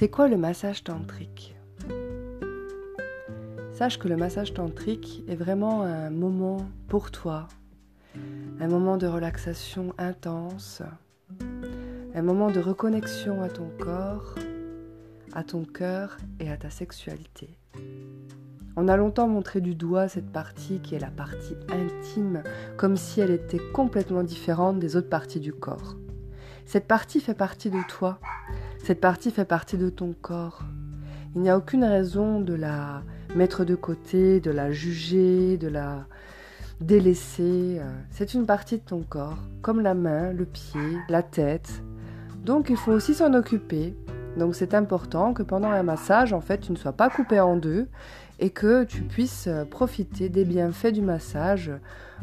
C'est quoi le massage tantrique? Sache que le massage tantrique est vraiment un moment pour toi, un moment de relaxation intense, un moment de reconnexion à ton corps, à ton cœur et à ta sexualité. On a longtemps montré du doigt cette partie qui est la partie intime, comme si elle était complètement différente des autres parties du corps. Cette partie fait partie de toi, cette partie fait partie de ton corps. Il n'y a aucune raison de la mettre de côté, de la juger, de la délaisser. C'est une partie de ton corps, comme la main, le pied, la tête. Donc il faut aussi s'en occuper. Donc c'est important que pendant un massage, en fait, tu ne sois pas coupé en deux et que tu puisses profiter des bienfaits du massage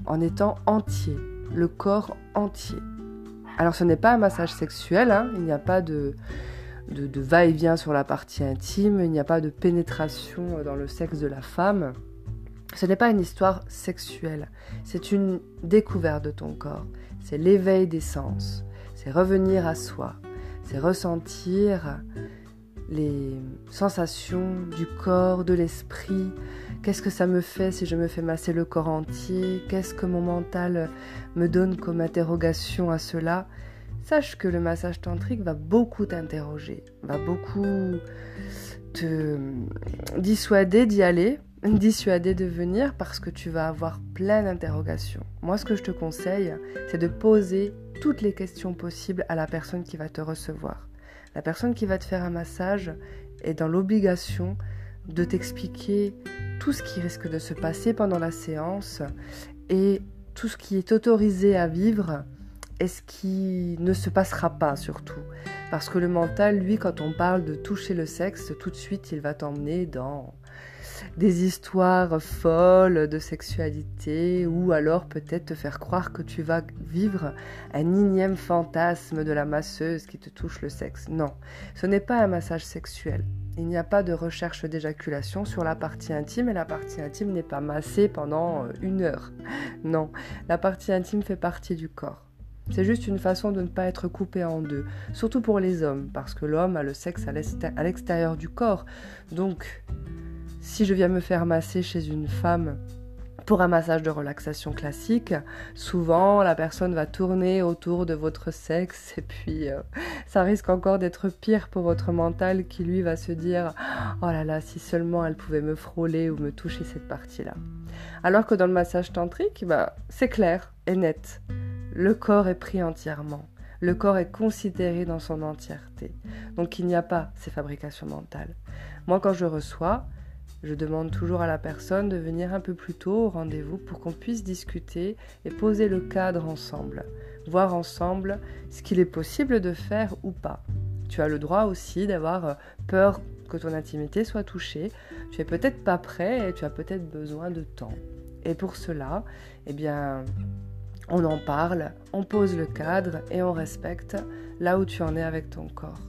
en étant entier, le corps entier. Alors ce n'est pas un massage sexuel, hein. il n'y a pas de, de, va-et-vient sur la partie intime, il n'y a pas de pénétration dans le sexe de la femme. Ce n'est pas une histoire sexuelle, c'est une découverte de ton corps, c'est l'éveil des sens, c'est revenir à soi, c'est ressentir les sensations du corps, de l'esprit, qu'est-ce que ça me fait si je me fais masser le corps entier, qu'est-ce que mon mental me donne comme interrogation à cela? Sache que le massage tantrique va beaucoup t'interroger, va beaucoup te dissuader d'y aller, dissuader de venir parce que tu vas avoir plein d'interrogations. Moi, ce que je te conseille, c'est de poser toutes les questions possibles à la personne qui va te recevoir. La personne qui va te faire un massage est dans l'obligation de t'expliquer tout ce qui risque de se passer pendant la séance et tout ce qui est autorisé à vivre et ce qui ne se passera pas surtout. Parce que le mental, lui, quand on parle de toucher le sexe, tout de suite, il va t'emmener dans des histoires folles de sexualité ou alors peut-être te faire croire que tu vas vivre un énième fantasme de la masseuse qui te touche le sexe. Non, ce n'est pas un massage sexuel. Il n'y a pas de recherche d'éjaculation sur la partie intime et la partie intime n'est pas massée pendant euh, une heure. Non, la partie intime fait partie du corps. C'est juste une façon de ne pas être coupé en deux, surtout pour les hommes, parce que l'homme a le sexe à l'extérieur du corps. Donc, si je viens me faire masser chez une femme pour un massage de relaxation classique, souvent la personne va tourner autour de votre sexe et puis euh, ça risque encore d'être pire pour votre mental qui lui va se dire oh là là si seulement elle pouvait me frôler ou me toucher cette partie-là. Alors que dans le massage tantrique, bah, c'est clair et net. Le corps est pris entièrement. Le corps est considéré dans son entièreté. Donc il n'y a pas ces fabrications mentales. Moi quand je reçois, je demande toujours à la personne de venir un peu plus tôt au rendez-vous pour qu'on puisse discuter et poser le cadre ensemble, voir ensemble ce qu'il est possible de faire ou pas. Tu as le droit aussi d'avoir euh, peur que ton intimité soit touchée. Tu es peut-être pas prêt et tu as peut-être besoin de temps. Et pour cela, eh bien, on en parle, on pose le cadre et on respecte là où tu en es avec ton corps.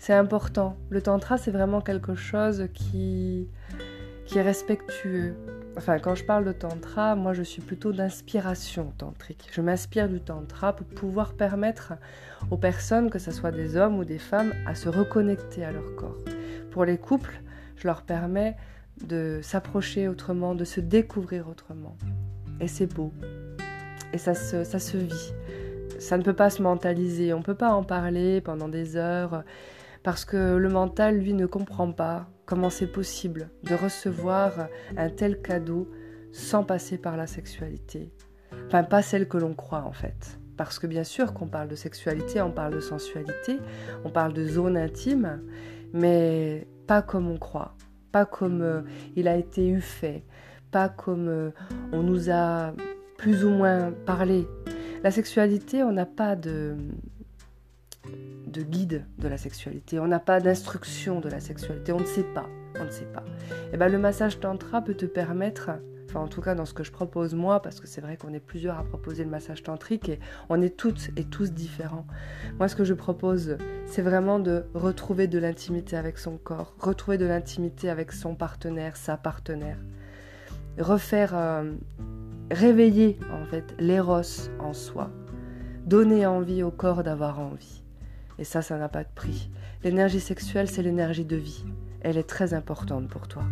C'est important. Le tantra, c'est vraiment quelque chose qui, qui est respectueux. Enfin, quand je parle de tantra, moi je suis plutôt d'inspiration tantrique. Je m'inspire du tantra pour pouvoir permettre aux personnes, que ce soit des hommes ou des femmes, à se reconnecter à leur corps. Pour les couples, je leur permets de s'approcher autrement, de se découvrir autrement. Et c'est beau. Et ça se, ça se vit. Ça ne peut pas se mentaliser. On ne peut pas en parler pendant des heures parce que le mental, lui, ne comprend pas comment c'est possible de recevoir un tel cadeau sans passer par la sexualité. Enfin, pas celle que l'on croit en fait. Parce que bien sûr qu'on parle de sexualité, on parle de sensualité, on parle de zone intime, mais pas comme on croit, pas comme euh, il a été eu fait, pas comme euh, on nous a plus ou moins parlé. La sexualité, on n'a pas de, de guide de la sexualité, on n'a pas d'instruction de la sexualité, on ne sait pas, on ne sait pas. Et eh ben le massage tantra peut te permettre, enfin en tout cas dans ce que je propose moi, parce que c'est vrai qu'on est plusieurs à proposer le massage tantrique et on est toutes et tous différents. Moi ce que je propose, c'est vraiment de retrouver de l'intimité avec son corps, retrouver de l'intimité avec son partenaire, sa partenaire, refaire, euh, réveiller en fait l'éros en soi, donner envie au corps d'avoir envie. Et ça, ça n'a pas de prix. L'énergie sexuelle, c'est l'énergie de vie. Elle est très importante pour toi.